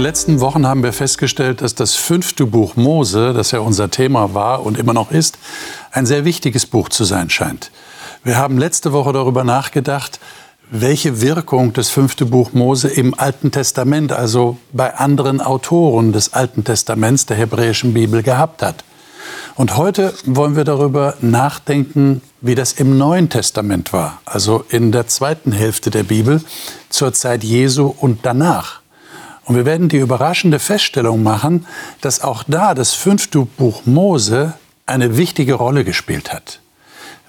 den letzten Wochen haben wir festgestellt, dass das fünfte Buch Mose, das ja unser Thema war und immer noch ist, ein sehr wichtiges Buch zu sein scheint. Wir haben letzte Woche darüber nachgedacht, welche Wirkung das fünfte Buch Mose im Alten Testament, also bei anderen Autoren des Alten Testaments der hebräischen Bibel gehabt hat. Und heute wollen wir darüber nachdenken, wie das im Neuen Testament war, also in der zweiten Hälfte der Bibel, zur Zeit Jesu und danach. Und wir werden die überraschende Feststellung machen, dass auch da das fünfte Buch Mose eine wichtige Rolle gespielt hat.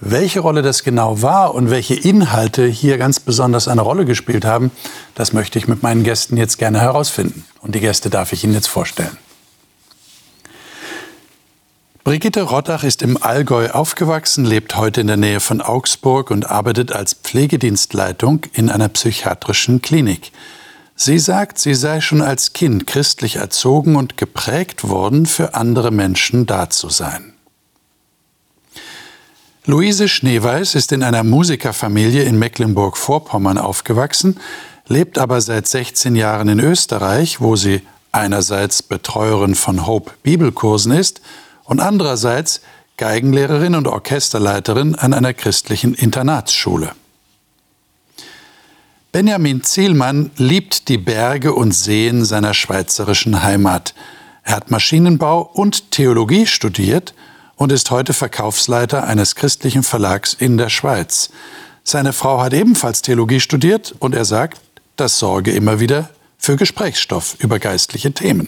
Welche Rolle das genau war und welche Inhalte hier ganz besonders eine Rolle gespielt haben, das möchte ich mit meinen Gästen jetzt gerne herausfinden. Und die Gäste darf ich Ihnen jetzt vorstellen. Brigitte Rottach ist im Allgäu aufgewachsen, lebt heute in der Nähe von Augsburg und arbeitet als Pflegedienstleitung in einer psychiatrischen Klinik. Sie sagt, sie sei schon als Kind christlich erzogen und geprägt worden, für andere Menschen da zu sein. Luise Schneeweiß ist in einer Musikerfamilie in Mecklenburg-Vorpommern aufgewachsen, lebt aber seit 16 Jahren in Österreich, wo sie einerseits Betreuerin von Hope Bibelkursen ist und andererseits Geigenlehrerin und Orchesterleiterin an einer christlichen Internatsschule. Benjamin Zielmann liebt die Berge und Seen seiner schweizerischen Heimat. Er hat Maschinenbau und Theologie studiert und ist heute Verkaufsleiter eines christlichen Verlags in der Schweiz. Seine Frau hat ebenfalls Theologie studiert und er sagt, das sorge immer wieder für Gesprächsstoff über geistliche Themen.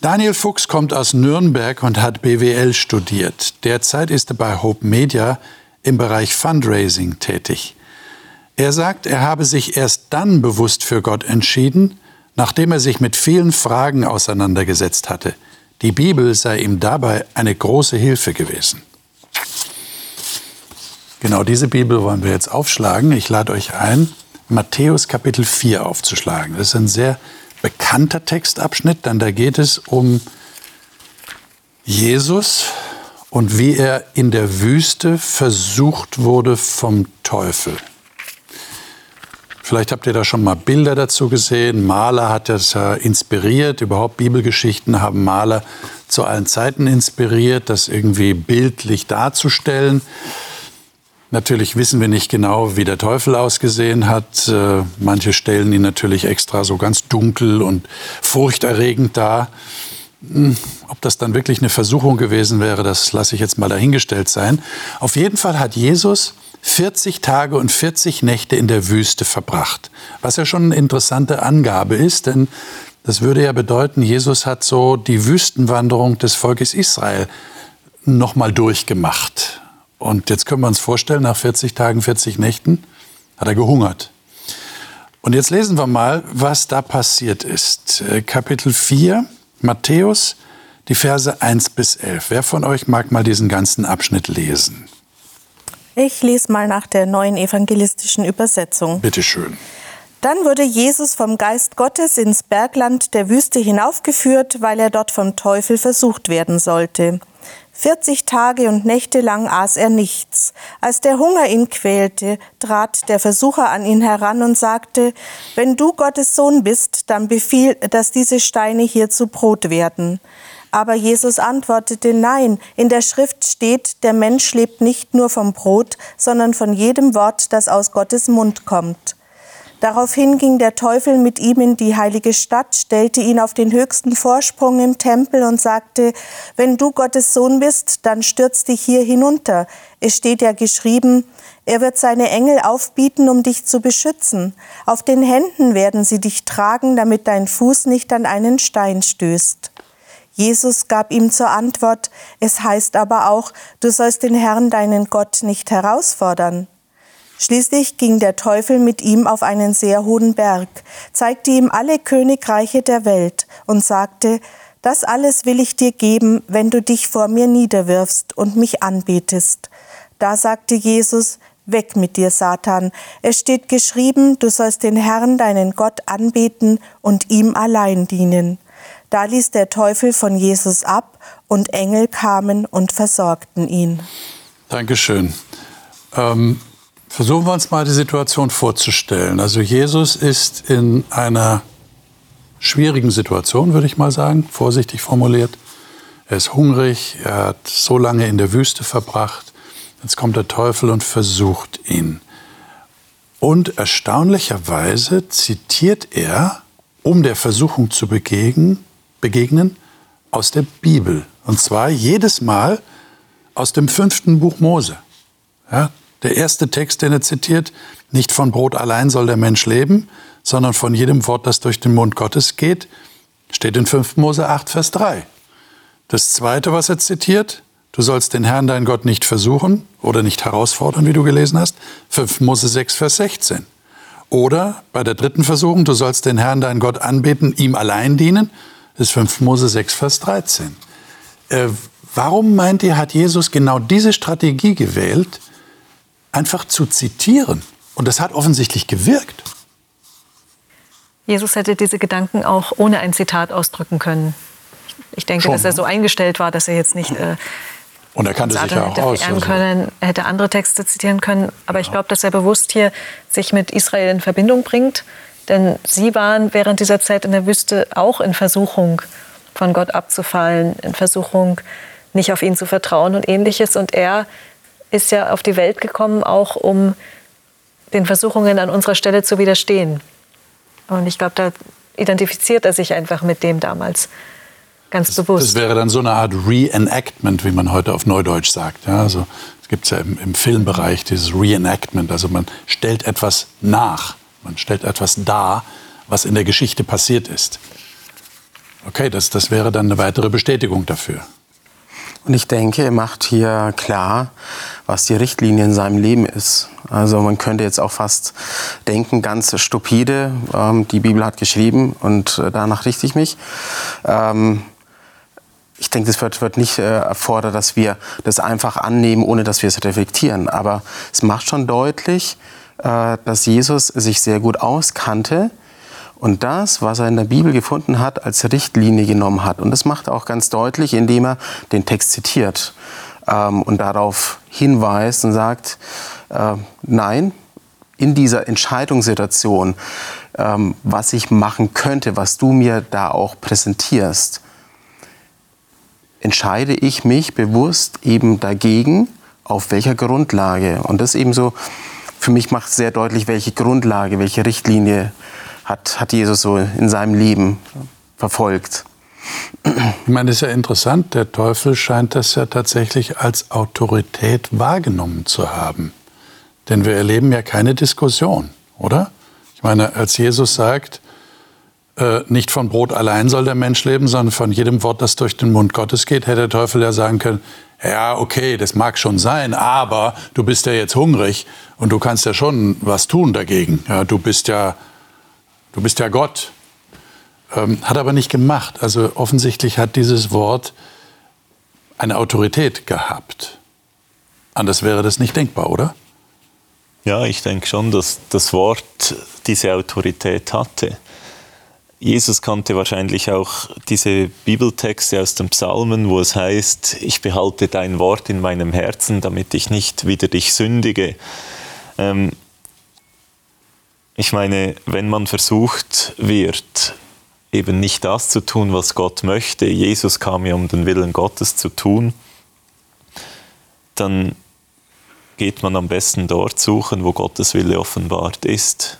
Daniel Fuchs kommt aus Nürnberg und hat BWL studiert. Derzeit ist er bei Hope Media im Bereich Fundraising tätig. Er sagt, er habe sich erst dann bewusst für Gott entschieden, nachdem er sich mit vielen Fragen auseinandergesetzt hatte. Die Bibel sei ihm dabei eine große Hilfe gewesen. Genau diese Bibel wollen wir jetzt aufschlagen. Ich lade euch ein, Matthäus Kapitel 4 aufzuschlagen. Das ist ein sehr bekannter Textabschnitt, denn da geht es um Jesus und wie er in der Wüste versucht wurde vom Teufel. Vielleicht habt ihr da schon mal Bilder dazu gesehen. Maler hat das ja inspiriert. Überhaupt Bibelgeschichten haben Maler zu allen Zeiten inspiriert, das irgendwie bildlich darzustellen. Natürlich wissen wir nicht genau, wie der Teufel ausgesehen hat. Äh, manche stellen ihn natürlich extra so ganz dunkel und furchterregend dar. Hm, ob das dann wirklich eine Versuchung gewesen wäre, das lasse ich jetzt mal dahingestellt sein. Auf jeden Fall hat Jesus 40 Tage und 40 Nächte in der Wüste verbracht, was ja schon eine interessante Angabe ist, denn das würde ja bedeuten, Jesus hat so die Wüstenwanderung des Volkes Israel nochmal durchgemacht. Und jetzt können wir uns vorstellen, nach 40 Tagen, 40 Nächten hat er gehungert. Und jetzt lesen wir mal, was da passiert ist. Äh, Kapitel 4, Matthäus, die Verse 1 bis 11. Wer von euch mag mal diesen ganzen Abschnitt lesen? Ich lese mal nach der neuen evangelistischen Übersetzung. Bitte schön. Dann wurde Jesus vom Geist Gottes ins Bergland der Wüste hinaufgeführt, weil er dort vom Teufel versucht werden sollte. 40 Tage und Nächte lang aß er nichts. Als der Hunger ihn quälte, trat der Versucher an ihn heran und sagte, wenn du Gottes Sohn bist, dann befiehl, dass diese Steine hier zu Brot werden. Aber Jesus antwortete, nein, in der Schrift steht, der Mensch lebt nicht nur vom Brot, sondern von jedem Wort, das aus Gottes Mund kommt. Daraufhin ging der Teufel mit ihm in die heilige Stadt, stellte ihn auf den höchsten Vorsprung im Tempel und sagte, wenn du Gottes Sohn bist, dann stürz dich hier hinunter. Es steht ja geschrieben, er wird seine Engel aufbieten, um dich zu beschützen. Auf den Händen werden sie dich tragen, damit dein Fuß nicht an einen Stein stößt. Jesus gab ihm zur Antwort, es heißt aber auch, du sollst den Herrn deinen Gott nicht herausfordern. Schließlich ging der Teufel mit ihm auf einen sehr hohen Berg, zeigte ihm alle Königreiche der Welt und sagte, das alles will ich dir geben, wenn du dich vor mir niederwirfst und mich anbetest. Da sagte Jesus, Weg mit dir, Satan. Es steht geschrieben, du sollst den Herrn, deinen Gott, anbeten und ihm allein dienen. Da ließ der Teufel von Jesus ab und Engel kamen und versorgten ihn. Dankeschön. Ähm Versuchen wir uns mal die Situation vorzustellen. Also Jesus ist in einer schwierigen Situation, würde ich mal sagen, vorsichtig formuliert. Er ist hungrig, er hat so lange in der Wüste verbracht. Jetzt kommt der Teufel und versucht ihn. Und erstaunlicherweise zitiert er, um der Versuchung zu begegnen, begegnen aus der Bibel. Und zwar jedes Mal aus dem fünften Buch Mose. Ja, der erste Text, den er zitiert, nicht von Brot allein soll der Mensch leben, sondern von jedem Wort, das durch den Mund Gottes geht, steht in 5. Mose 8, Vers 3. Das zweite, was er zitiert, du sollst den Herrn, dein Gott, nicht versuchen oder nicht herausfordern, wie du gelesen hast, 5. Mose 6, Vers 16. Oder bei der dritten Versuchung, du sollst den Herrn, dein Gott, anbeten, ihm allein dienen, das ist 5. Mose 6, Vers 13. Äh, warum meint ihr, hat Jesus genau diese Strategie gewählt, einfach zu zitieren? Und das hat offensichtlich gewirkt. Jesus hätte diese Gedanken auch ohne ein Zitat ausdrücken können. Ich denke, Schon. dass er so eingestellt war, dass er jetzt nicht äh, und er kannte sich ja auch aus. Also. Können, er hätte andere Texte zitieren können. Aber ja. ich glaube, dass er bewusst hier sich mit Israel in Verbindung bringt. Denn sie waren während dieser Zeit in der Wüste auch in Versuchung, von Gott abzufallen, in Versuchung, nicht auf ihn zu vertrauen und ähnliches. Und er ist ja auf die Welt gekommen, auch um den Versuchungen an unserer Stelle zu widerstehen. Und ich glaube, da identifiziert er sich einfach mit dem damals ganz das, bewusst. Das wäre dann so eine Art Reenactment, wie man heute auf Neudeutsch sagt. Ja, also es gibt ja im, im Filmbereich dieses Reenactment. Also man stellt etwas nach, man stellt etwas dar, was in der Geschichte passiert ist. Okay, das, das wäre dann eine weitere Bestätigung dafür. Und ich denke, er macht hier klar, was die Richtlinie in seinem Leben ist. Also man könnte jetzt auch fast denken, ganz stupide, ähm, die Bibel hat geschrieben und äh, danach richte ich mich. Ähm, ich denke, es wird, wird nicht äh, erfordert, dass wir das einfach annehmen, ohne dass wir es reflektieren. Aber es macht schon deutlich, dass Jesus sich sehr gut auskannte und das, was er in der Bibel gefunden hat, als Richtlinie genommen hat. Und das macht er auch ganz deutlich, indem er den Text zitiert ähm, und darauf hinweist und sagt, äh, nein, in dieser Entscheidungssituation, ähm, was ich machen könnte, was du mir da auch präsentierst, entscheide ich mich bewusst eben dagegen, auf welcher Grundlage. Und das eben so, für mich macht sehr deutlich, welche Grundlage, welche Richtlinie hat, hat Jesus so in seinem Leben verfolgt. Ich meine, das ist ja interessant. Der Teufel scheint das ja tatsächlich als Autorität wahrgenommen zu haben. Denn wir erleben ja keine Diskussion, oder? Ich meine, als Jesus sagt, äh, nicht von Brot allein soll der Mensch leben, sondern von jedem Wort, das durch den Mund Gottes geht, hätte der Teufel ja sagen können, ja, okay, das mag schon sein, aber du bist ja jetzt hungrig und du kannst ja schon was tun dagegen. Ja, du bist ja du bist ja Gott. Ähm, hat aber nicht gemacht. Also offensichtlich hat dieses Wort eine Autorität gehabt. Anders wäre das nicht denkbar, oder? Ja, ich denke schon, dass das Wort diese Autorität hatte. Jesus kannte wahrscheinlich auch diese Bibeltexte aus den Psalmen, wo es heißt, ich behalte dein Wort in meinem Herzen, damit ich nicht wieder dich sündige. Ähm, ich meine, wenn man versucht wird, eben nicht das zu tun, was Gott möchte, Jesus kam ja, um den Willen Gottes zu tun, dann geht man am besten dort suchen, wo Gottes Wille offenbart ist.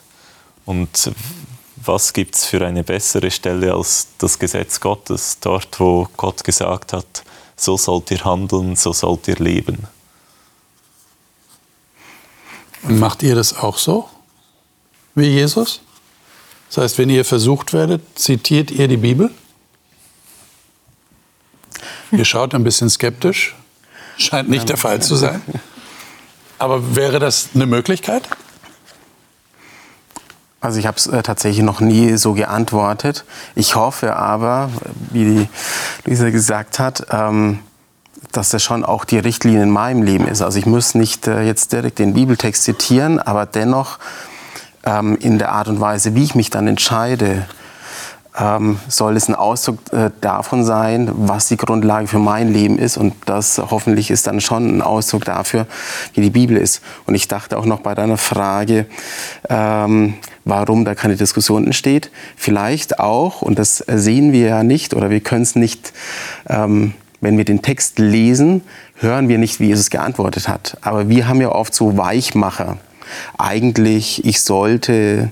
Und was gibt es für eine bessere Stelle als das Gesetz Gottes, dort wo Gott gesagt hat, so sollt ihr handeln, so sollt ihr leben. Und macht ihr das auch so? wie Jesus? Das heißt, wenn ihr versucht werdet, zitiert ihr die Bibel? Ihr schaut ein bisschen skeptisch. Scheint nicht der Fall zu sein. Aber wäre das eine Möglichkeit? Also ich habe es äh, tatsächlich noch nie so geantwortet. Ich hoffe aber, wie die Luisa gesagt hat, ähm, dass das schon auch die Richtlinie in meinem Leben ist. Also ich muss nicht äh, jetzt direkt den Bibeltext zitieren, aber dennoch ähm, in der Art und Weise, wie ich mich dann entscheide, ähm, soll es ein Ausdruck äh, davon sein, was die Grundlage für mein Leben ist. Und das hoffentlich ist dann schon ein Ausdruck dafür, wie die Bibel ist. Und ich dachte auch noch bei deiner Frage, ähm, warum da keine Diskussion entsteht. Vielleicht auch, und das sehen wir ja nicht oder wir können es nicht, ähm, wenn wir den Text lesen, hören wir nicht, wie Jesus geantwortet hat. Aber wir haben ja oft so Weichmacher. Eigentlich, ich sollte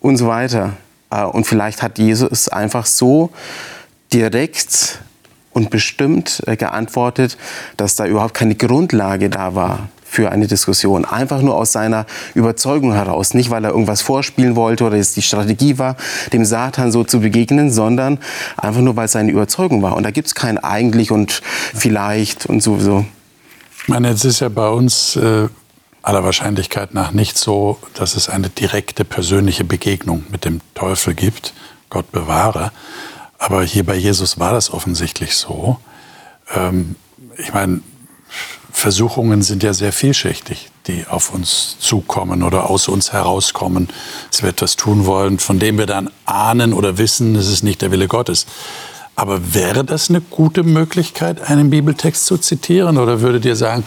und so weiter. Äh, und vielleicht hat Jesus einfach so direkt und bestimmt äh, geantwortet, dass da überhaupt keine Grundlage da war für eine Diskussion. Einfach nur aus seiner Überzeugung heraus. Nicht, weil er irgendwas vorspielen wollte oder es die Strategie war, dem Satan so zu begegnen, sondern einfach nur, weil es seine Überzeugung war. Und da gibt es kein eigentlich und vielleicht und sowieso. Ich meine, jetzt ist ja bei uns äh, aller Wahrscheinlichkeit nach nicht so, dass es eine direkte persönliche Begegnung mit dem Teufel gibt. Gott bewahre. Aber hier bei Jesus war das offensichtlich so. Ähm, ich meine, Versuchungen sind ja sehr vielschichtig, die auf uns zukommen oder aus uns herauskommen, dass wir etwas tun wollen, von dem wir dann ahnen oder wissen, es ist nicht der Wille Gottes. Aber wäre das eine gute Möglichkeit, einen Bibeltext zu zitieren? Oder würdet ihr sagen,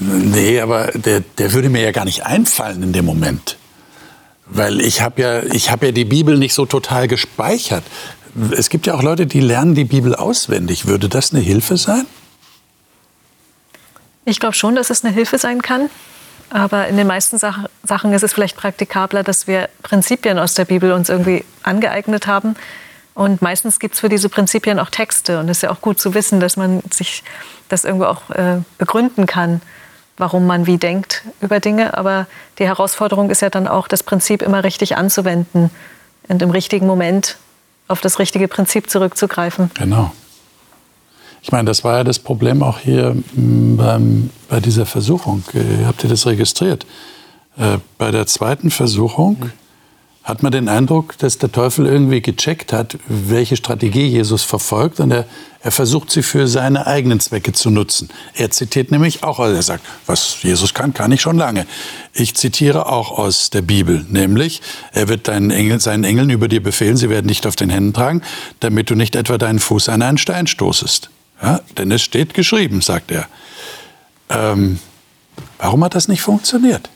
nee, aber der, der würde mir ja gar nicht einfallen in dem Moment? Weil ich habe ja, hab ja die Bibel nicht so total gespeichert. Es gibt ja auch Leute, die lernen die Bibel auswendig. Würde das eine Hilfe sein? Ich glaube schon, dass es eine Hilfe sein kann. Aber in den meisten Sachen ist es vielleicht praktikabler, dass wir Prinzipien aus der Bibel uns irgendwie angeeignet haben und meistens gibt es für diese Prinzipien auch Texte. Und es ist ja auch gut zu wissen, dass man sich das irgendwo auch äh, begründen kann, warum man wie denkt über Dinge. Aber die Herausforderung ist ja dann auch, das Prinzip immer richtig anzuwenden und im richtigen Moment auf das richtige Prinzip zurückzugreifen. Genau. Ich meine, das war ja das Problem auch hier beim, bei dieser Versuchung. Äh, habt ihr das registriert? Äh, bei der zweiten Versuchung hat man den Eindruck, dass der Teufel irgendwie gecheckt hat, welche Strategie Jesus verfolgt und er, er versucht sie für seine eigenen Zwecke zu nutzen. Er zitiert nämlich auch, also er sagt, was Jesus kann, kann ich schon lange. Ich zitiere auch aus der Bibel, nämlich, er wird deinen Engel, seinen Engeln über dir befehlen, sie werden nicht auf den Händen tragen, damit du nicht etwa deinen Fuß an einen Stein stoßest. Ja, denn es steht geschrieben, sagt er. Ähm, warum hat das nicht funktioniert?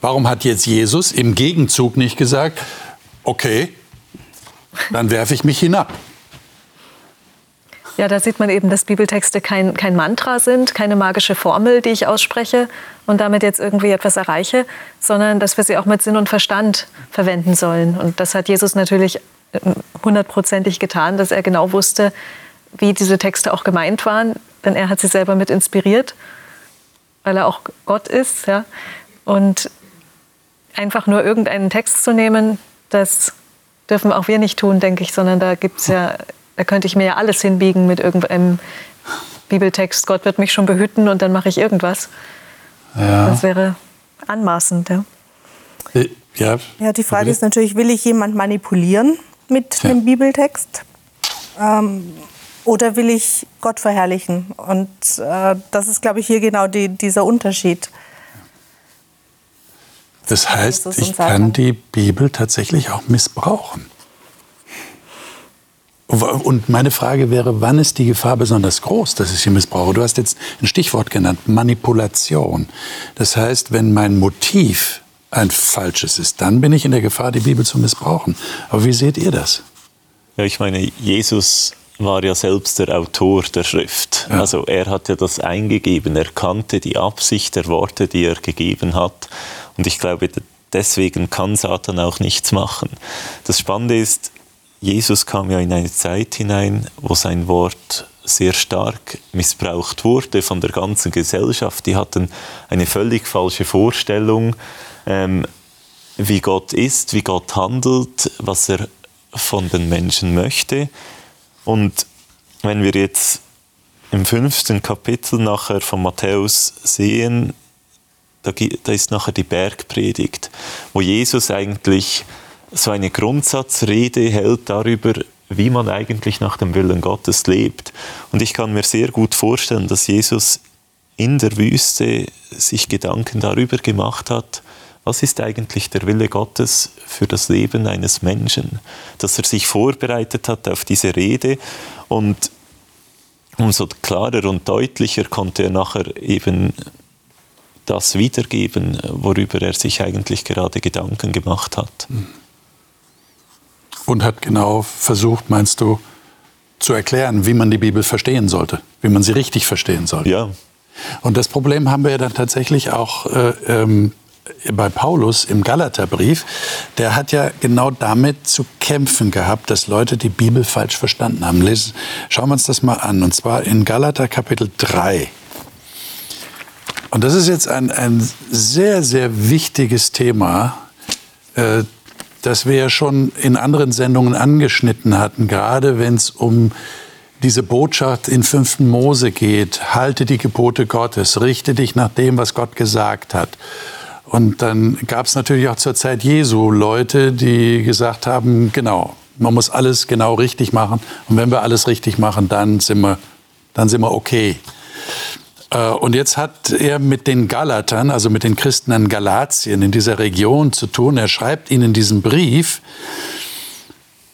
Warum hat jetzt Jesus im Gegenzug nicht gesagt, okay, dann werfe ich mich hinab? Ja, da sieht man eben, dass Bibeltexte kein, kein Mantra sind, keine magische Formel, die ich ausspreche und damit jetzt irgendwie etwas erreiche, sondern dass wir sie auch mit Sinn und Verstand verwenden sollen. Und das hat Jesus natürlich äh, hundertprozentig getan, dass er genau wusste, wie diese Texte auch gemeint waren, denn er hat sie selber mit inspiriert, weil er auch Gott ist. Ja? Und einfach nur irgendeinen Text zu nehmen, das dürfen auch wir nicht tun, denke ich, sondern da gibt's ja, da könnte ich mir ja alles hinbiegen mit irgendeinem Bibeltext. Gott wird mich schon behüten und dann mache ich irgendwas. Ja. Das wäre anmaßend. Ja. Äh, ja, ja die Frage ist natürlich, will ich jemand manipulieren mit ja. dem Bibeltext? Ähm, oder will ich Gott verherrlichen? Und äh, das ist, glaube ich, hier genau die, dieser Unterschied. Das heißt, ich kann die Bibel tatsächlich auch missbrauchen. Und meine Frage wäre, wann ist die Gefahr besonders groß, dass ich sie missbrauche? Du hast jetzt ein Stichwort genannt, Manipulation. Das heißt, wenn mein Motiv ein falsches ist, dann bin ich in der Gefahr, die Bibel zu missbrauchen. Aber wie seht ihr das? Ja, ich meine, Jesus war ja selbst der Autor der Schrift. Ja. Also er hat ja das eingegeben, er kannte die Absicht der Worte, die er gegeben hat. Und ich glaube, deswegen kann Satan auch nichts machen. Das Spannende ist, Jesus kam ja in eine Zeit hinein, wo sein Wort sehr stark missbraucht wurde von der ganzen Gesellschaft. Die hatten eine völlig falsche Vorstellung, ähm, wie Gott ist, wie Gott handelt, was er von den Menschen möchte. Und wenn wir jetzt im fünften Kapitel nachher von Matthäus sehen, da, da ist nachher die Bergpredigt, wo Jesus eigentlich so eine Grundsatzrede hält darüber, wie man eigentlich nach dem Willen Gottes lebt. Und ich kann mir sehr gut vorstellen, dass Jesus in der Wüste sich Gedanken darüber gemacht hat, was ist eigentlich der Wille Gottes für das Leben eines Menschen, dass er sich vorbereitet hat auf diese Rede und umso klarer und deutlicher konnte er nachher eben das wiedergeben, worüber er sich eigentlich gerade Gedanken gemacht hat. Und hat genau versucht, meinst du, zu erklären, wie man die Bibel verstehen sollte, wie man sie richtig verstehen sollte. Ja. Und das Problem haben wir ja dann tatsächlich auch äh, ähm, bei Paulus im Galaterbrief. Der hat ja genau damit zu kämpfen gehabt, dass Leute die Bibel falsch verstanden haben. Lesen, schauen wir uns das mal an. Und zwar in Galater Kapitel 3. Und das ist jetzt ein, ein sehr, sehr wichtiges Thema, äh, das wir ja schon in anderen Sendungen angeschnitten hatten, gerade wenn es um diese Botschaft in 5. Mose geht, halte die Gebote Gottes, richte dich nach dem, was Gott gesagt hat. Und dann gab es natürlich auch zur Zeit Jesu Leute, die gesagt haben, genau, man muss alles genau richtig machen. Und wenn wir alles richtig machen, dann sind wir, dann sind wir okay. Äh, und jetzt hat er mit den Galatern, also mit den Christen in Galatien, in dieser Region zu tun. Er schreibt ihnen diesen Brief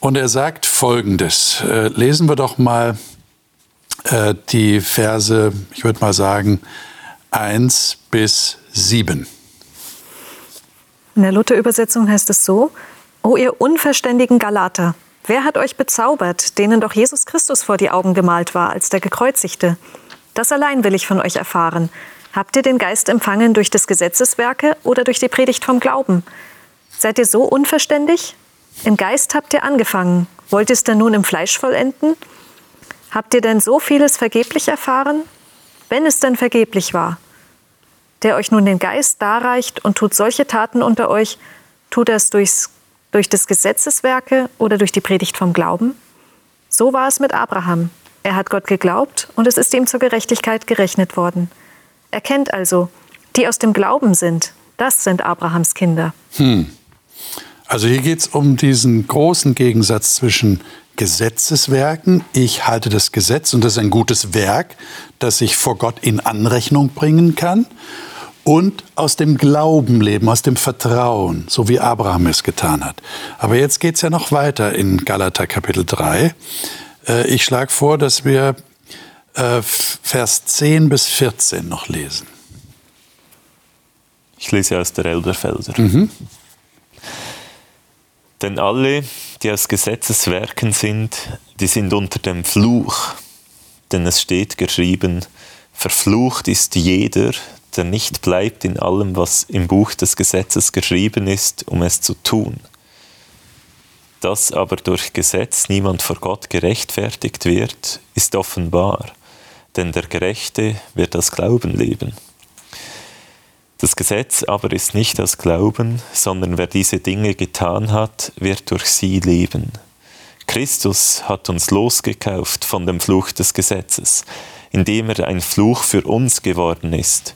und er sagt Folgendes. Äh, lesen wir doch mal äh, die Verse, ich würde mal sagen, 1 bis 7. In der Luther-Übersetzung heißt es so, O ihr unverständigen Galater, wer hat euch bezaubert, denen doch Jesus Christus vor die Augen gemalt war als der Gekreuzigte? Das allein will ich von euch erfahren. Habt ihr den Geist empfangen durch des Gesetzeswerke oder durch die Predigt vom Glauben? Seid ihr so unverständig? Im Geist habt ihr angefangen. Wollt ihr es denn nun im Fleisch vollenden? Habt ihr denn so vieles vergeblich erfahren? Wenn es denn vergeblich war. Der euch nun den Geist darreicht und tut solche Taten unter euch, tut er es durchs, durch des Gesetzeswerke oder durch die Predigt vom Glauben? So war es mit Abraham. Er hat Gott geglaubt und es ist ihm zur Gerechtigkeit gerechnet worden. Erkennt also, die aus dem Glauben sind, das sind Abrahams Kinder. Hm. Also hier geht es um diesen großen Gegensatz zwischen Gesetzeswerken, ich halte das Gesetz und das ist ein gutes Werk, das ich vor Gott in Anrechnung bringen kann, und aus dem Glauben leben, aus dem Vertrauen, so wie Abraham es getan hat. Aber jetzt geht es ja noch weiter in Galater Kapitel 3. Äh, ich schlage vor, dass wir äh, Vers 10 bis 14 noch lesen. Ich lese aus der Elberfelder. Mhm. Denn alle, die aus Gesetzeswerken sind, die sind unter dem Fluch. Denn es steht geschrieben, verflucht ist jeder, der nicht bleibt in allem, was im Buch des Gesetzes geschrieben ist, um es zu tun dass aber durch Gesetz niemand vor Gott gerechtfertigt wird, ist offenbar, denn der Gerechte wird aus Glauben leben. Das Gesetz aber ist nicht aus Glauben, sondern wer diese Dinge getan hat, wird durch sie leben. Christus hat uns losgekauft von dem Fluch des Gesetzes, indem er ein Fluch für uns geworden ist.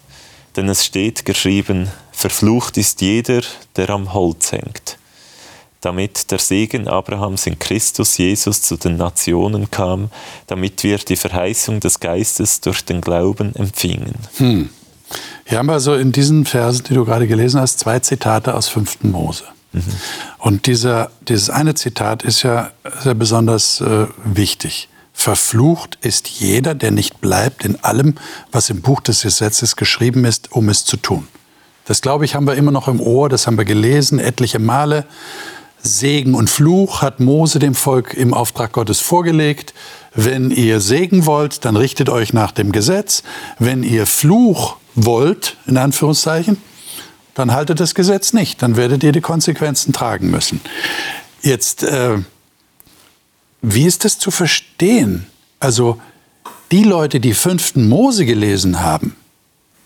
Denn es steht geschrieben, verflucht ist jeder, der am Holz hängt damit der Segen Abrahams in Christus Jesus zu den Nationen kam, damit wir die Verheißung des Geistes durch den Glauben empfingen. Hm. Hier haben wir also in diesen Versen, die du gerade gelesen hast, zwei Zitate aus 5. Mose. Mhm. Und dieser, dieses eine Zitat ist ja sehr besonders äh, wichtig. Verflucht ist jeder, der nicht bleibt in allem, was im Buch des Gesetzes geschrieben ist, um es zu tun. Das, glaube ich, haben wir immer noch im Ohr, das haben wir gelesen etliche Male. Segen und Fluch hat Mose dem Volk im Auftrag Gottes vorgelegt. Wenn ihr Segen wollt, dann richtet euch nach dem Gesetz. Wenn ihr Fluch wollt, in Anführungszeichen, dann haltet das Gesetz nicht. Dann werdet ihr die Konsequenzen tragen müssen. Jetzt, äh, wie ist das zu verstehen? Also, die Leute, die fünften Mose gelesen haben,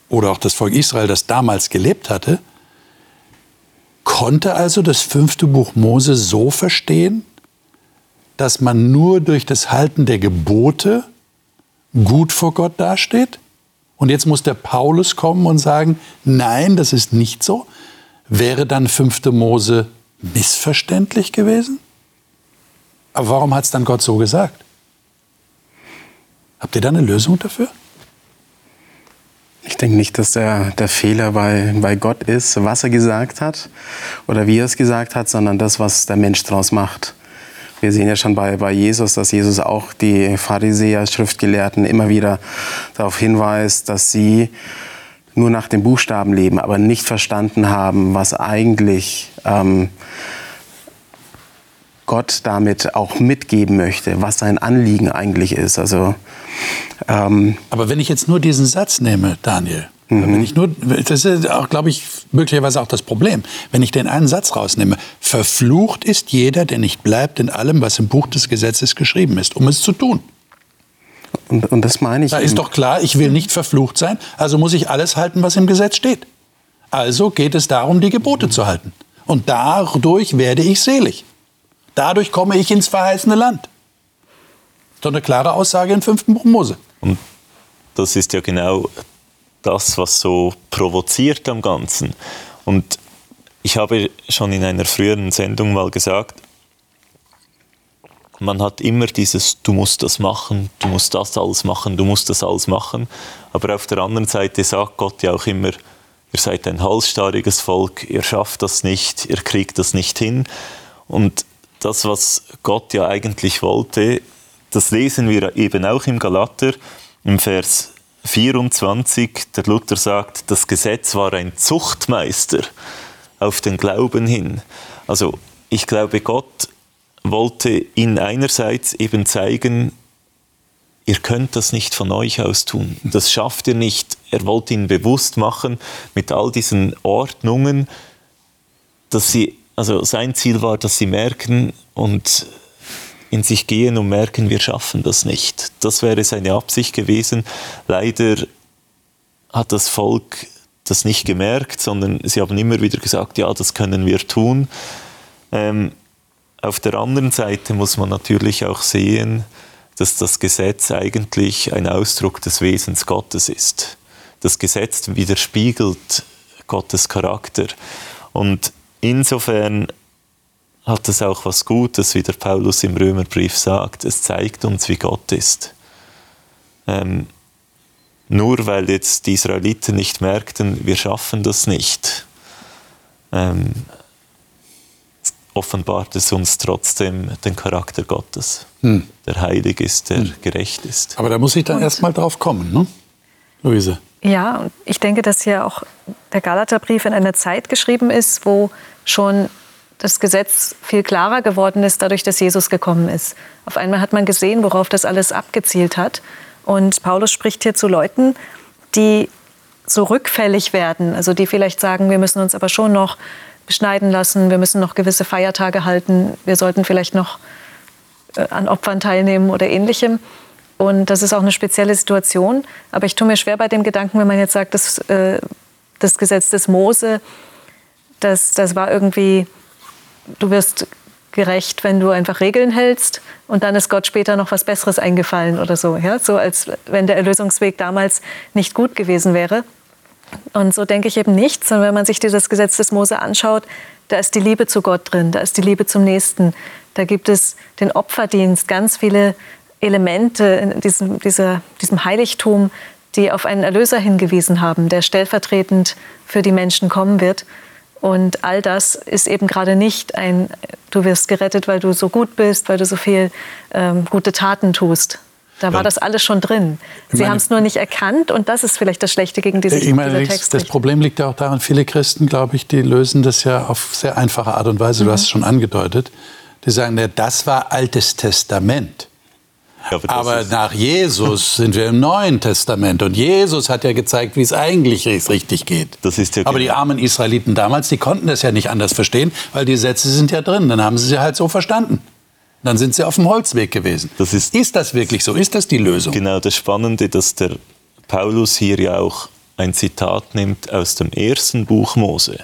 oder auch das Volk Israel, das damals gelebt hatte, konnte also das fünfte Buch Mose so verstehen, dass man nur durch das Halten der Gebote gut vor Gott dasteht? Und jetzt muss der Paulus kommen und sagen, nein, das ist nicht so. Wäre dann fünfte Mose missverständlich gewesen? Aber warum hat es dann Gott so gesagt? Habt ihr da eine Lösung dafür? Ich denke nicht, dass der, der Fehler bei, bei Gott ist, was er gesagt hat oder wie er es gesagt hat, sondern das, was der Mensch daraus macht. Wir sehen ja schon bei, bei Jesus, dass Jesus auch die Pharisäer, Schriftgelehrten immer wieder darauf hinweist, dass sie nur nach den Buchstaben leben, aber nicht verstanden haben, was eigentlich ähm, Gott damit auch mitgeben möchte, was sein Anliegen eigentlich ist. Also, ähm Aber wenn ich jetzt nur diesen Satz nehme, Daniel, mhm. wenn ich nur, das ist auch, glaube ich, möglicherweise auch das Problem, wenn ich den einen Satz rausnehme, verflucht ist jeder, der nicht bleibt in allem, was im Buch des Gesetzes geschrieben ist, um es zu tun. Und, und das meine ich. Da ist doch klar, ich will nicht verflucht sein, also muss ich alles halten, was im Gesetz steht. Also geht es darum, die Gebote zu halten. Und dadurch werde ich selig. Dadurch komme ich ins verheißene Land. So eine klare Aussage im fünften Buch Mose. Und das ist ja genau das, was so provoziert am Ganzen. Und ich habe schon in einer früheren Sendung mal gesagt, man hat immer dieses, du musst das machen, du musst das alles machen, du musst das alles machen. Aber auf der anderen Seite sagt Gott ja auch immer, ihr seid ein halsstarriges Volk, ihr schafft das nicht, ihr kriegt das nicht hin. Und das, was Gott ja eigentlich wollte, das lesen wir eben auch im Galater im Vers 24. Der Luther sagt, das Gesetz war ein Zuchtmeister auf den Glauben hin. Also ich glaube, Gott wollte ihnen einerseits eben zeigen, ihr könnt das nicht von euch aus tun. Das schafft ihr nicht. Er wollte ihnen bewusst machen, mit all diesen Ordnungen, dass sie also sein Ziel war, dass sie merken und in sich gehen und merken, wir schaffen das nicht. Das wäre seine Absicht gewesen. Leider hat das Volk das nicht gemerkt, sondern sie haben immer wieder gesagt, ja, das können wir tun. Ähm, auf der anderen Seite muss man natürlich auch sehen, dass das Gesetz eigentlich ein Ausdruck des Wesens Gottes ist. Das Gesetz widerspiegelt Gottes Charakter. Und Insofern hat es auch was Gutes, wie der Paulus im Römerbrief sagt. Es zeigt uns, wie Gott ist. Ähm, nur weil jetzt die Israeliten nicht merkten, wir schaffen das nicht, ähm, offenbart es uns trotzdem den Charakter Gottes, hm. der heilig ist, der hm. gerecht ist. Aber da muss ich dann erst mal drauf kommen, ne? Luise. Ja, und ich denke, dass hier auch der Galaterbrief in einer Zeit geschrieben ist, wo schon das Gesetz viel klarer geworden ist, dadurch, dass Jesus gekommen ist. Auf einmal hat man gesehen, worauf das alles abgezielt hat. Und Paulus spricht hier zu Leuten, die so rückfällig werden, also die vielleicht sagen, wir müssen uns aber schon noch beschneiden lassen, wir müssen noch gewisse Feiertage halten, wir sollten vielleicht noch äh, an Opfern teilnehmen oder ähnlichem. Und das ist auch eine spezielle Situation. Aber ich tue mir schwer bei dem Gedanken, wenn man jetzt sagt, dass, äh, das Gesetz des Mose, das, das war irgendwie, du wirst gerecht, wenn du einfach Regeln hältst und dann ist Gott später noch was Besseres eingefallen oder so. Ja? So als wenn der Erlösungsweg damals nicht gut gewesen wäre. Und so denke ich eben nicht, sondern wenn man sich dieses Gesetz des Mose anschaut, da ist die Liebe zu Gott drin, da ist die Liebe zum Nächsten, da gibt es den Opferdienst, ganz viele Elemente in diesem, dieser, diesem Heiligtum, die auf einen Erlöser hingewiesen haben, der stellvertretend für die Menschen kommen wird. Und all das ist eben gerade nicht ein, du wirst gerettet, weil du so gut bist, weil du so viel ähm, gute Taten tust. Da war das alles schon drin. Sie haben es nur nicht erkannt und das ist vielleicht das Schlechte gegen diese, ich meine, Text. Das Problem liegt ja auch daran, viele Christen, glaube ich, die lösen das ja auf sehr einfache Art und Weise. Mhm. Du hast es schon angedeutet. Die sagen, ja, das war Altes Testament. Aber, aber nach Jesus sind wir im Neuen Testament. Und Jesus hat ja gezeigt, wie es eigentlich richtig geht. Das ist ja aber die armen Israeliten damals, die konnten das ja nicht anders verstehen, weil die Sätze sind ja drin. Dann haben sie sie halt so verstanden. Dann sind sie auf dem Holzweg gewesen. Das ist, ist das wirklich so? Ist das die Lösung? Genau das Spannende, dass der Paulus hier ja auch ein Zitat nimmt aus dem ersten Buch Mose,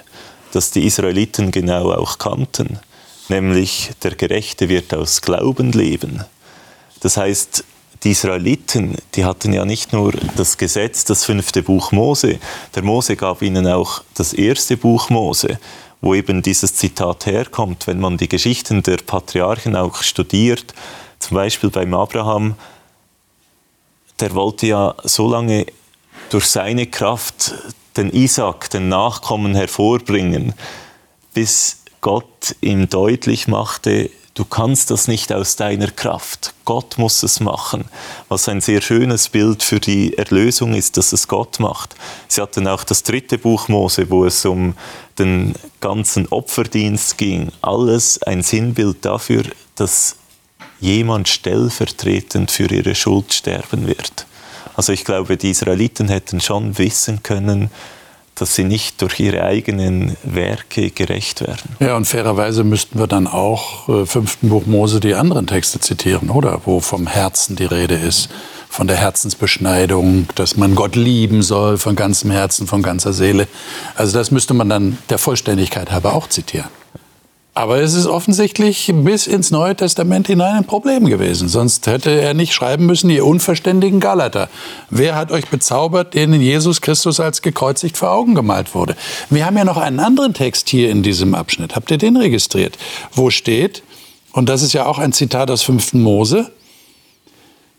das die Israeliten genau auch kannten, nämlich der Gerechte wird aus Glauben leben. Das heißt, die Israeliten, die hatten ja nicht nur das Gesetz, das fünfte Buch Mose, der Mose gab ihnen auch das erste Buch Mose, wo eben dieses Zitat herkommt, wenn man die Geschichten der Patriarchen auch studiert, zum Beispiel beim Abraham, der wollte ja so lange durch seine Kraft den Isaac, den Nachkommen hervorbringen, bis Gott ihm deutlich machte, du kannst das nicht aus deiner Kraft. Gott muss es machen. Was ein sehr schönes Bild für die Erlösung ist, dass es Gott macht. Sie hatten auch das dritte Buch Mose, wo es um den ganzen Opferdienst ging. Alles ein Sinnbild dafür, dass jemand stellvertretend für ihre Schuld sterben wird. Also ich glaube, die Israeliten hätten schon wissen können, dass sie nicht durch ihre eigenen Werke gerecht werden. Ja, und fairerweise müssten wir dann auch äh, fünften Buch Mose die anderen Texte zitieren, oder? Wo vom Herzen die Rede ist, von der Herzensbeschneidung, dass man Gott lieben soll von ganzem Herzen, von ganzer Seele. Also das müsste man dann der Vollständigkeit halber auch zitieren. Aber es ist offensichtlich bis ins Neue Testament hinein ein Problem gewesen. Sonst hätte er nicht schreiben müssen, ihr unverständigen Galater. Wer hat euch bezaubert, denen Jesus Christus als gekreuzigt vor Augen gemalt wurde? Wir haben ja noch einen anderen Text hier in diesem Abschnitt. Habt ihr den registriert? Wo steht, und das ist ja auch ein Zitat aus 5. Mose,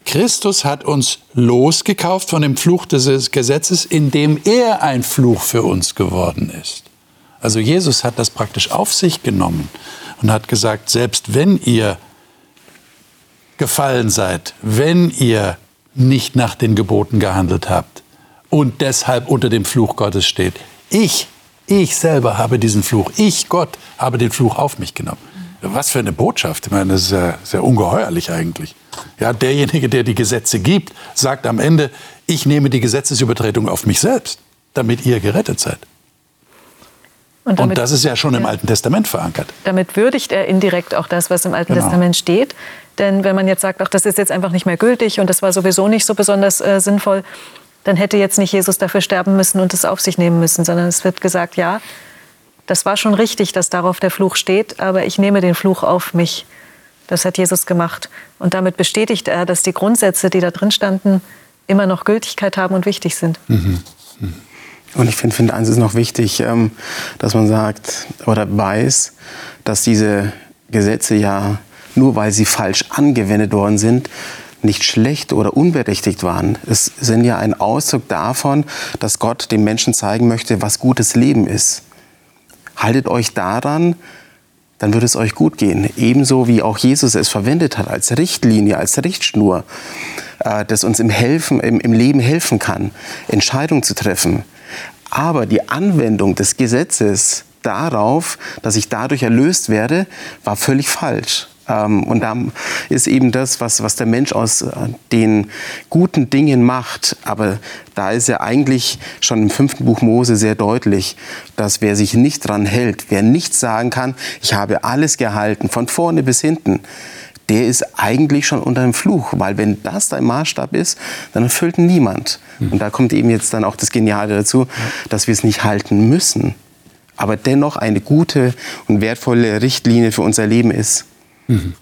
Christus hat uns losgekauft von dem Fluch des Gesetzes, indem er ein Fluch für uns geworden ist. Also Jesus hat das praktisch auf sich genommen und hat gesagt, selbst wenn ihr gefallen seid, wenn ihr nicht nach den Geboten gehandelt habt und deshalb unter dem Fluch Gottes steht, ich, ich selber habe diesen Fluch, ich Gott habe den Fluch auf mich genommen. Was für eine Botschaft. Ich meine, das ist ja sehr ungeheuerlich eigentlich. Ja, derjenige, der die Gesetze gibt, sagt am Ende, ich nehme die Gesetzesübertretung auf mich selbst, damit ihr gerettet seid. Und, damit, und, das ist ja schon im Alten Testament verankert. Damit würdigt er indirekt auch das, was im Alten genau. Testament steht. Denn wenn man jetzt sagt, ach, das ist jetzt einfach nicht mehr gültig und das war sowieso nicht so besonders äh, sinnvoll, dann hätte jetzt nicht Jesus dafür sterben müssen und es auf sich nehmen müssen, sondern es wird gesagt, ja, das war schon richtig, dass darauf der Fluch steht, aber ich nehme den Fluch auf mich. Das hat Jesus gemacht. Und damit bestätigt er, dass die Grundsätze, die da drin standen, immer noch Gültigkeit haben und wichtig sind. Mhm. Mhm. Und ich finde, find, eins ist noch wichtig, ähm, dass man sagt oder weiß, dass diese Gesetze ja nur weil sie falsch angewendet worden sind, nicht schlecht oder unberechtigt waren. Es sind ja ein Ausdruck davon, dass Gott dem Menschen zeigen möchte, was gutes Leben ist. Haltet euch daran, dann wird es euch gut gehen. Ebenso wie auch Jesus es verwendet hat als Richtlinie, als Richtschnur, äh, das uns im, helfen, im, im Leben helfen kann, Entscheidungen zu treffen. Aber die Anwendung des Gesetzes darauf, dass ich dadurch erlöst werde, war völlig falsch. Ähm, und da ist eben das, was, was der Mensch aus äh, den guten Dingen macht. Aber da ist ja eigentlich schon im fünften Buch Mose sehr deutlich, dass wer sich nicht dran hält, wer nicht sagen kann, ich habe alles gehalten, von vorne bis hinten, der ist eigentlich schon unter dem Fluch, weil wenn das dein Maßstab ist, dann erfüllt niemand. Mhm. Und da kommt eben jetzt dann auch das Geniale dazu, dass wir es nicht halten müssen, aber dennoch eine gute und wertvolle Richtlinie für unser Leben ist. Mhm.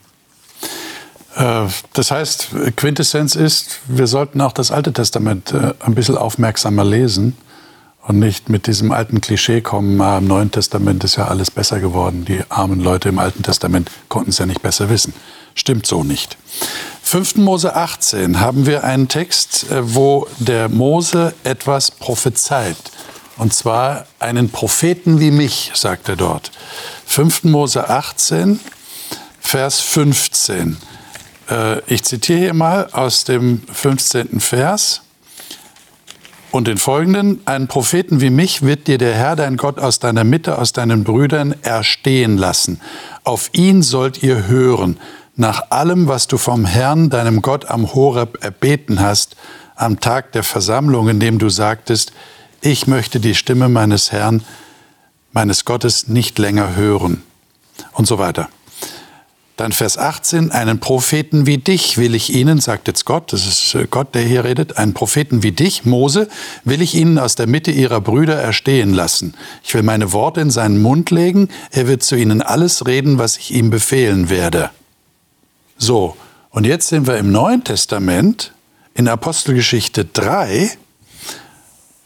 Das heißt, Quintessenz ist, wir sollten auch das Alte Testament äh, ein bisschen aufmerksamer lesen und nicht mit diesem alten Klischee kommen, ah, im Neuen Testament ist ja alles besser geworden. Die armen Leute im Alten Testament konnten es ja nicht besser wissen. Stimmt so nicht. 5. Mose 18 haben wir einen Text, äh, wo der Mose etwas prophezeit. Und zwar einen Propheten wie mich, sagt er dort. 5. Mose 18, Vers 15. Äh, ich zitiere hier mal aus dem 15. Vers. Und den folgenden, einen Propheten wie mich wird dir der Herr, dein Gott, aus deiner Mitte, aus deinen Brüdern erstehen lassen. Auf ihn sollt ihr hören nach allem, was du vom Herrn, deinem Gott am Horeb erbeten hast, am Tag der Versammlung, in dem du sagtest, ich möchte die Stimme meines Herrn, meines Gottes nicht länger hören und so weiter. Dann Vers 18, einen Propheten wie dich will ich ihnen, sagt jetzt Gott, das ist äh, Gott, der hier redet, einen Propheten wie dich, Mose, will ich ihnen aus der Mitte ihrer Brüder erstehen lassen. Ich will meine Worte in seinen Mund legen, er wird zu ihnen alles reden, was ich ihm befehlen werde. So, und jetzt sind wir im Neuen Testament in Apostelgeschichte 3.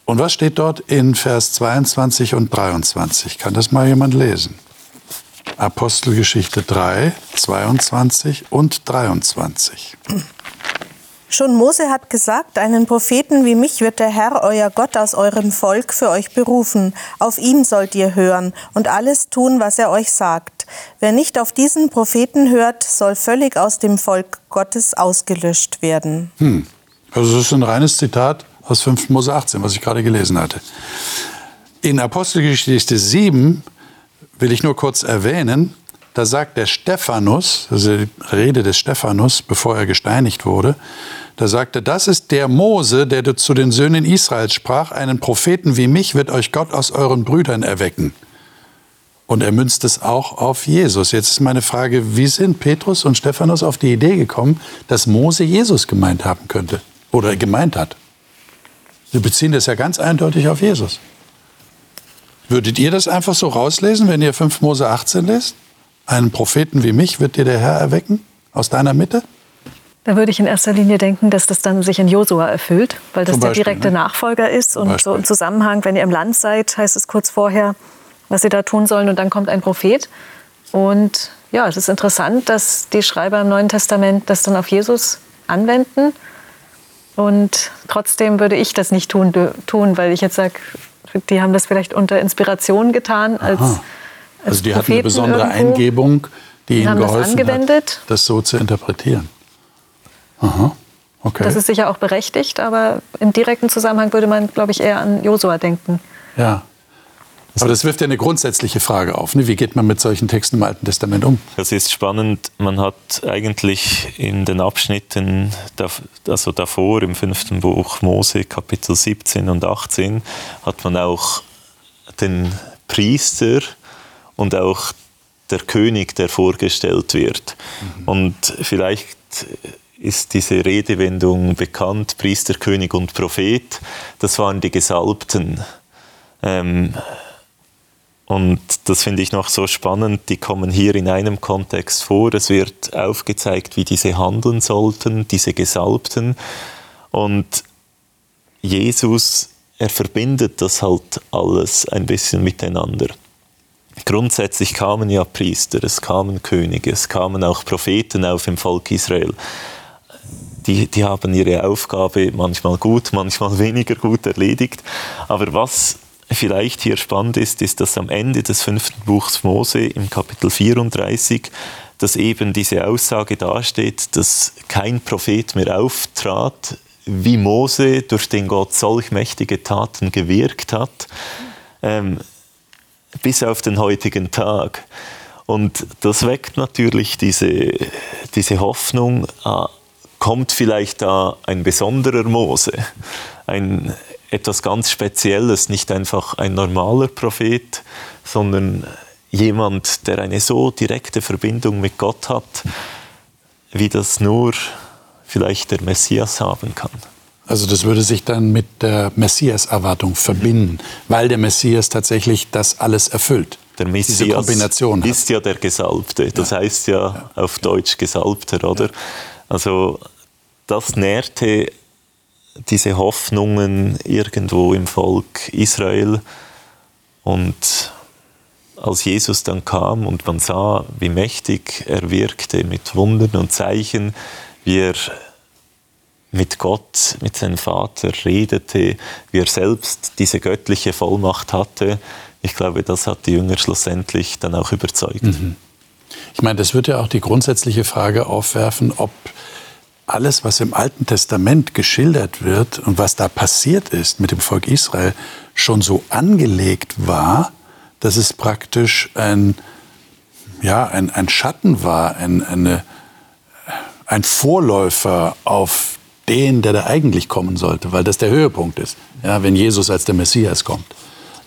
Und was steht dort in Vers 22 und 23? Kann das mal jemand lesen? Apostelgeschichte 3, 22 und 23. Schon Mose hat gesagt, einen Propheten wie mich wird der Herr, euer Gott, aus eurem Volk für euch berufen. Auf ihn sollt ihr hören und alles tun, was er euch sagt. Wer nicht auf diesen Propheten hört, soll völlig aus dem Volk Gottes ausgelöscht werden. Hm. Also das ist ein reines Zitat aus 5. Mose 18, was ich gerade gelesen hatte. In Apostelgeschichte 7 will ich nur kurz erwähnen, da sagt der Stephanus, also die Rede des Stephanus, bevor er gesteinigt wurde, da sagte, das ist der Mose, der zu den Söhnen Israels sprach, einen Propheten wie mich wird euch Gott aus euren Brüdern erwecken. Und er münzt es auch auf Jesus. Jetzt ist meine Frage, wie sind Petrus und Stephanus auf die Idee gekommen, dass Mose Jesus gemeint haben könnte oder gemeint hat? Sie beziehen das ja ganz eindeutig auf Jesus. Würdet ihr das einfach so rauslesen, wenn ihr 5 Mose 18 lest? Einen Propheten wie mich wird dir der Herr erwecken aus deiner Mitte? Da würde ich in erster Linie denken, dass das dann sich in Josua erfüllt, weil das Beispiel, der direkte ne? Nachfolger ist. Zum und Beispiel. so im Zusammenhang, wenn ihr im Land seid, heißt es kurz vorher, was sie da tun sollen. Und dann kommt ein Prophet. Und ja, es ist interessant, dass die Schreiber im Neuen Testament das dann auf Jesus anwenden. Und trotzdem würde ich das nicht tun, tun weil ich jetzt sage, die haben das vielleicht unter Inspiration getan als Aha. Also die hatten eine besondere irgendwo. Eingebung, die ihnen geholfen das hat, das so zu interpretieren. Aha. Okay. Das ist sicher auch berechtigt, aber im direkten Zusammenhang würde man, glaube ich, eher an Josua denken. Ja. Aber das wirft ja eine grundsätzliche Frage auf. Ne? Wie geht man mit solchen Texten im Alten Testament um? Das ist spannend. Man hat eigentlich in den Abschnitten, also davor im fünften Buch Mose, Kapitel 17 und 18, hat man auch den Priester und auch der König, der vorgestellt wird. Mhm. Und vielleicht ist diese Redewendung bekannt, Priester, König und Prophet, das waren die Gesalbten. Ähm, und das finde ich noch so spannend, die kommen hier in einem Kontext vor. Es wird aufgezeigt, wie diese handeln sollten, diese Gesalbten. Und Jesus, er verbindet das halt alles ein bisschen miteinander. Grundsätzlich kamen ja Priester, es kamen Könige, es kamen auch Propheten auf im Volk Israel. Die, die haben ihre Aufgabe manchmal gut, manchmal weniger gut erledigt. Aber was vielleicht hier spannend ist, ist, dass am Ende des fünften Buchs Mose im Kapitel 34, dass eben diese Aussage dasteht, dass kein Prophet mehr auftrat, wie Mose, durch den Gott solch mächtige Taten gewirkt hat. Ähm, bis auf den heutigen Tag. Und das weckt natürlich diese, diese Hoffnung, ah, kommt vielleicht da ein besonderer Mose, ein etwas ganz Spezielles, nicht einfach ein normaler Prophet, sondern jemand, der eine so direkte Verbindung mit Gott hat, wie das nur vielleicht der Messias haben kann. Also das würde sich dann mit der Messias-Erwartung verbinden, weil der Messias tatsächlich das alles erfüllt. Der Messias ist ja der Gesalbte, das ja. heißt ja, ja, auf Deutsch Gesalbter, oder? Ja. Also das nährte diese Hoffnungen irgendwo im Volk Israel und als Jesus dann kam und man sah, wie mächtig er wirkte mit Wundern und Zeichen, wie er mit Gott, mit seinem Vater redete, wie er selbst diese göttliche Vollmacht hatte. Ich glaube, das hat die Jünger schlussendlich dann auch überzeugt. Mhm. Ich meine, das wird ja auch die grundsätzliche Frage aufwerfen, ob alles, was im Alten Testament geschildert wird und was da passiert ist mit dem Volk Israel, schon so angelegt war, dass es praktisch ein, ja, ein, ein Schatten war, ein, eine, ein Vorläufer auf den, der da eigentlich kommen sollte, weil das der Höhepunkt ist, ja, wenn Jesus als der Messias kommt.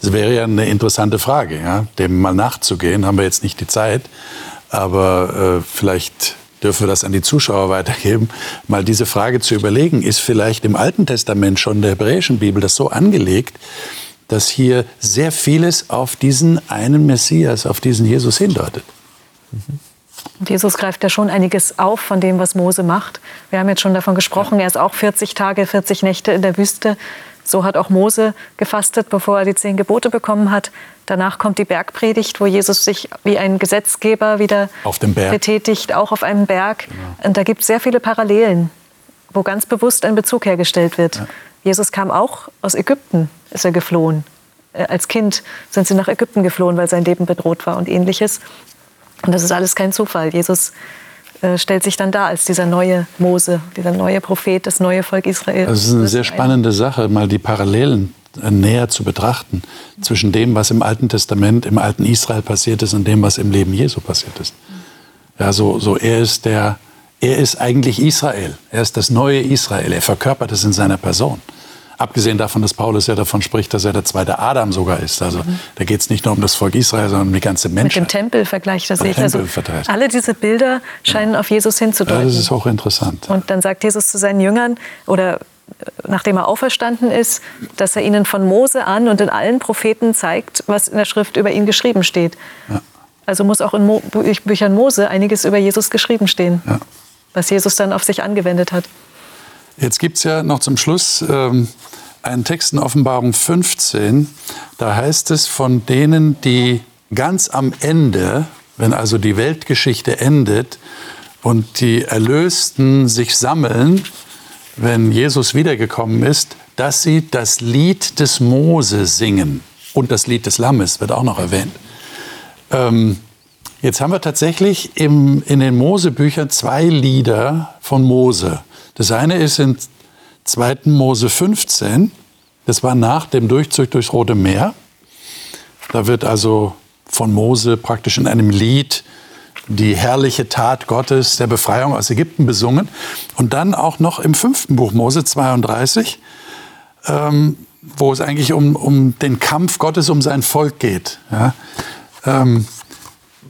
Das wäre ja eine interessante Frage, ja, dem mal nachzugehen. Haben wir jetzt nicht die Zeit, aber äh, vielleicht dürfen wir das an die Zuschauer weitergeben, mal diese Frage zu überlegen, ist vielleicht im Alten Testament schon der hebräischen Bibel das so angelegt, dass hier sehr vieles auf diesen einen Messias, auf diesen Jesus hindeutet. Mhm. Und Jesus greift ja schon einiges auf von dem, was Mose macht. Wir haben jetzt schon davon gesprochen, er ist auch 40 Tage, 40 Nächte in der Wüste. So hat auch Mose gefastet, bevor er die zehn Gebote bekommen hat. Danach kommt die Bergpredigt, wo Jesus sich wie ein Gesetzgeber wieder betätigt, auch auf einem Berg. Genau. Und da gibt es sehr viele Parallelen wo ganz bewusst ein Bezug hergestellt wird. Ja. Jesus kam auch aus Ägypten, ist er geflohen. Äh, als Kind sind sie nach Ägypten geflohen, weil sein Leben bedroht war und ähnliches. Und das ist alles kein Zufall. Jesus äh, stellt sich dann da als dieser neue Mose, dieser neue Prophet, das neue Volk Israel. Das ist eine sehr spannende Sache, mal die Parallelen äh, näher zu betrachten zwischen dem, was im Alten Testament, im alten Israel passiert ist und dem, was im Leben Jesu passiert ist. Ja, so, so er ist der, er ist eigentlich Israel. Er ist das neue Israel. Er verkörpert es in seiner Person. Abgesehen davon, dass Paulus ja davon spricht, dass er der zweite Adam sogar ist. Also mhm. da geht es nicht nur um das Volk Israel, sondern um die ganze Menschheit. Mit dem Tempel vergleicht er sich. Also alle diese Bilder scheinen ja. auf Jesus hinzudeuten. Ja, das ist hochinteressant. Und dann sagt Jesus zu seinen Jüngern, oder äh, nachdem er auferstanden ist, dass er ihnen von Mose an und in allen Propheten zeigt, was in der Schrift über ihn geschrieben steht. Ja. Also muss auch in Mo Büchern Mose einiges über Jesus geschrieben stehen, ja. was Jesus dann auf sich angewendet hat. Jetzt gibt es ja noch zum Schluss ähm, einen Text in Offenbarung 15. Da heißt es von denen, die ganz am Ende, wenn also die Weltgeschichte endet und die Erlösten sich sammeln, wenn Jesus wiedergekommen ist, dass sie das Lied des Mose singen. Und das Lied des Lammes wird auch noch erwähnt. Ähm, jetzt haben wir tatsächlich im, in den Mosebüchern zwei Lieder von Mose. Das eine ist in 2. Mose 15, das war nach dem Durchzug durchs Rote Meer. Da wird also von Mose praktisch in einem Lied die herrliche Tat Gottes der Befreiung aus Ägypten besungen. Und dann auch noch im fünften Buch Mose 32, ähm, wo es eigentlich um, um den Kampf Gottes um sein Volk geht. Ja? Ähm,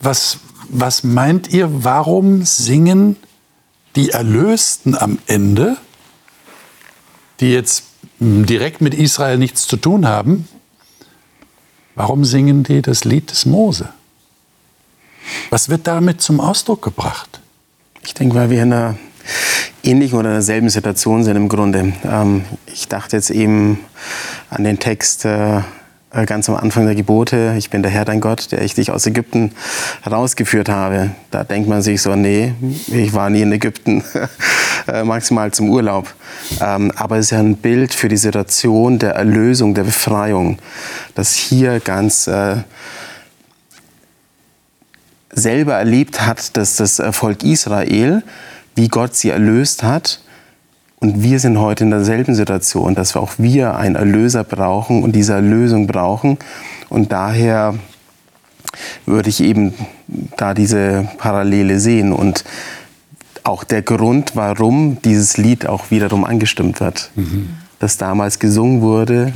was, was meint ihr, warum singen die Erlösten am Ende, die jetzt direkt mit Israel nichts zu tun haben, warum singen die das Lied des Mose? Was wird damit zum Ausdruck gebracht? Ich denke, weil wir in einer ähnlichen oder derselben Situation sind im Grunde. Ähm, ich dachte jetzt eben an den Text äh, ganz am Anfang der Gebote, ich bin der Herr dein Gott, der ich dich aus Ägypten herausgeführt habe. Da denkt man sich so, nee, ich war nie in Ägypten, äh, maximal zum Urlaub. Ähm, aber es ist ja ein Bild für die Situation der Erlösung, der Befreiung, das hier ganz äh, selber erlebt hat, dass das Volk Israel, wie Gott sie erlöst hat, und wir sind heute in derselben Situation, dass wir auch wir einen Erlöser brauchen und diese Erlösung brauchen. Und daher würde ich eben da diese Parallele sehen und auch der Grund, warum dieses Lied auch wiederum angestimmt wird. Mhm. Das damals gesungen wurde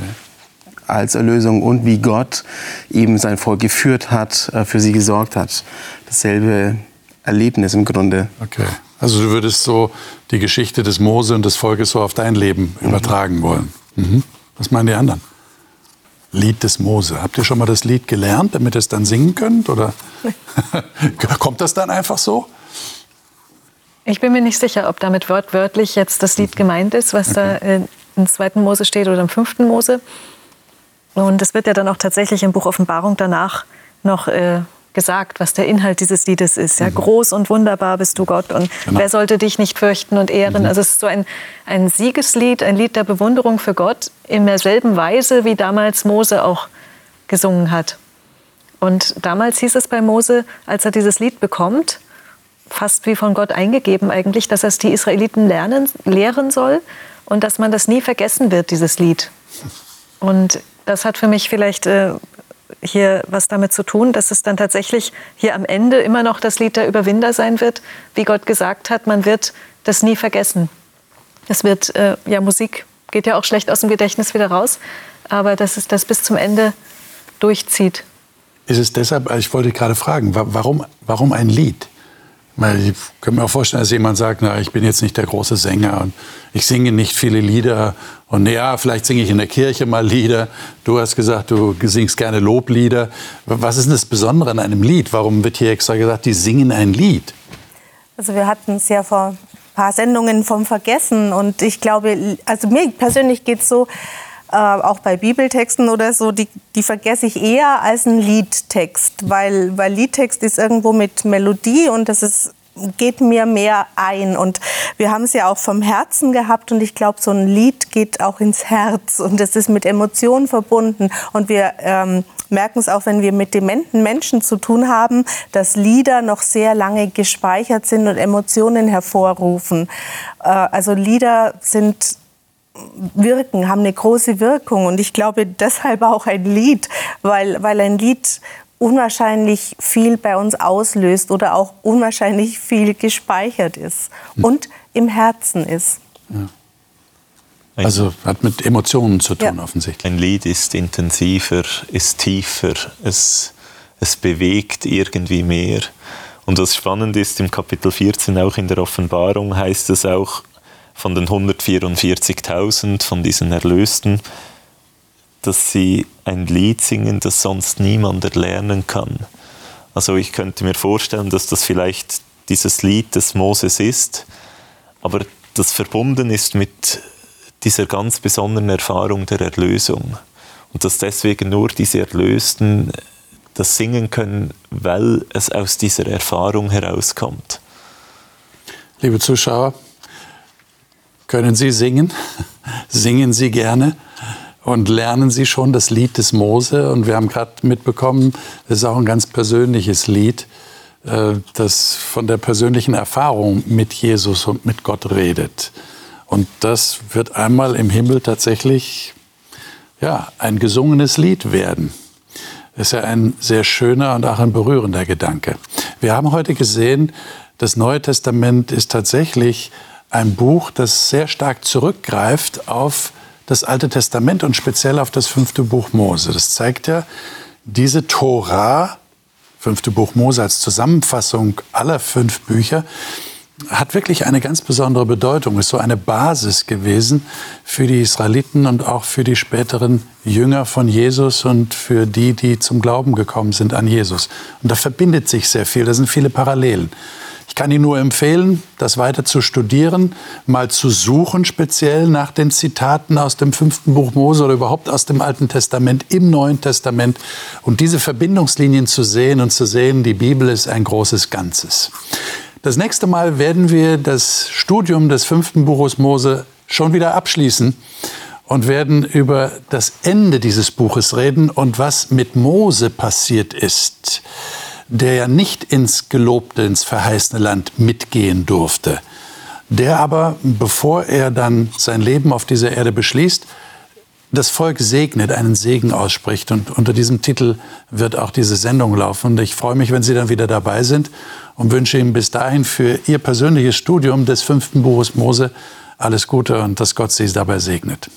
als Erlösung und wie Gott eben sein Volk geführt hat, äh, für sie gesorgt hat. Dasselbe Erlebnis im Grunde. Okay. Also du würdest so die Geschichte des Mose und des Volkes so auf dein Leben mhm. übertragen wollen. Mhm. Was meinen die anderen? Lied des Mose. Habt ihr schon mal das Lied gelernt, damit ihr es dann singen könnt? Oder kommt das dann einfach so? Ich bin mir nicht sicher, ob damit wortwörtlich jetzt das Lied gemeint ist, was okay. da im zweiten Mose steht oder im fünften Mose. Und es wird ja dann auch tatsächlich im Buch Offenbarung danach noch äh, gesagt, was der Inhalt dieses Liedes ist. Ja, mhm. groß und wunderbar bist du Gott und genau. wer sollte dich nicht fürchten und ehren? Mhm. Also es ist so ein, ein Siegeslied, ein Lied der Bewunderung für Gott in derselben Weise, wie damals Mose auch gesungen hat. Und damals hieß es bei Mose, als er dieses Lied bekommt, fast wie von Gott eingegeben eigentlich, dass er es die Israeliten lernen, lehren soll und dass man das nie vergessen wird, dieses Lied. Und das hat für mich vielleicht äh, hier was damit zu tun, dass es dann tatsächlich hier am Ende immer noch das Lied der Überwinder sein wird. Wie Gott gesagt hat, man wird das nie vergessen. Es wird, äh, ja, Musik geht ja auch schlecht aus dem Gedächtnis wieder raus, aber dass es das bis zum Ende durchzieht. Ist es deshalb, ich wollte gerade fragen, warum, warum ein Lied? Ich kann mir auch vorstellen, dass jemand sagt, na, ich bin jetzt nicht der große Sänger und ich singe nicht viele Lieder. Und ja, vielleicht singe ich in der Kirche mal Lieder. Du hast gesagt, du singst gerne Loblieder. Was ist denn das Besondere an einem Lied? Warum wird hier extra gesagt, die singen ein Lied? Also wir hatten es ja vor ein paar Sendungen vom Vergessen. Und ich glaube, also mir persönlich geht es so, äh, auch bei Bibeltexten oder so, die, die vergesse ich eher als ein Liedtext, weil, weil Liedtext ist irgendwo mit Melodie und das ist geht mir mehr ein. Und wir haben es ja auch vom Herzen gehabt und ich glaube, so ein Lied geht auch ins Herz und es ist mit Emotionen verbunden. Und wir ähm, merken es auch, wenn wir mit dementen Menschen zu tun haben, dass Lieder noch sehr lange gespeichert sind und Emotionen hervorrufen. Äh, also Lieder sind wirken, haben eine große Wirkung. Und ich glaube deshalb auch ein Lied, weil, weil ein Lied unwahrscheinlich viel bei uns auslöst oder auch unwahrscheinlich viel gespeichert ist und im Herzen ist. Ja. Also hat mit Emotionen zu tun, ja. offensichtlich. Ein Lied ist intensiver, ist tiefer, es, es bewegt irgendwie mehr. Und was spannend ist, im Kapitel 14, auch in der Offenbarung, heißt es auch von den 144.000, von diesen Erlösten, dass sie ein Lied singen, das sonst niemand erlernen kann. Also ich könnte mir vorstellen, dass das vielleicht dieses Lied des Moses ist, aber das verbunden ist mit dieser ganz besonderen Erfahrung der Erlösung. Und dass deswegen nur diese Erlösten das singen können, weil es aus dieser Erfahrung herauskommt. Liebe Zuschauer, können Sie singen? Singen Sie gerne? und lernen Sie schon das Lied des Mose. Und wir haben gerade mitbekommen, es ist auch ein ganz persönliches Lied, äh, das von der persönlichen Erfahrung mit Jesus und mit Gott redet. Und das wird einmal im Himmel tatsächlich ja, ein gesungenes Lied werden. Ist ja ein sehr schöner und auch ein berührender Gedanke. Wir haben heute gesehen, das Neue Testament ist tatsächlich ein Buch, das sehr stark zurückgreift auf das Alte Testament und speziell auf das fünfte Buch Mose. Das zeigt ja, diese Tora, fünfte Buch Mose als Zusammenfassung aller fünf Bücher, hat wirklich eine ganz besondere Bedeutung, ist so eine Basis gewesen für die Israeliten und auch für die späteren Jünger von Jesus und für die, die zum Glauben gekommen sind an Jesus. Und da verbindet sich sehr viel, da sind viele Parallelen kann Ihnen nur empfehlen, das weiter zu studieren, mal zu suchen, speziell nach den Zitaten aus dem fünften Buch Mose oder überhaupt aus dem Alten Testament im Neuen Testament und diese Verbindungslinien zu sehen und zu sehen, die Bibel ist ein großes Ganzes. Das nächste Mal werden wir das Studium des fünften Buches Mose schon wieder abschließen und werden über das Ende dieses Buches reden und was mit Mose passiert ist der ja nicht ins gelobte, ins verheißene Land mitgehen durfte, der aber, bevor er dann sein Leben auf dieser Erde beschließt, das Volk segnet, einen Segen ausspricht. Und unter diesem Titel wird auch diese Sendung laufen. Und ich freue mich, wenn Sie dann wieder dabei sind und wünsche Ihnen bis dahin für Ihr persönliches Studium des fünften Buches Mose alles Gute und dass Gott Sie dabei segnet.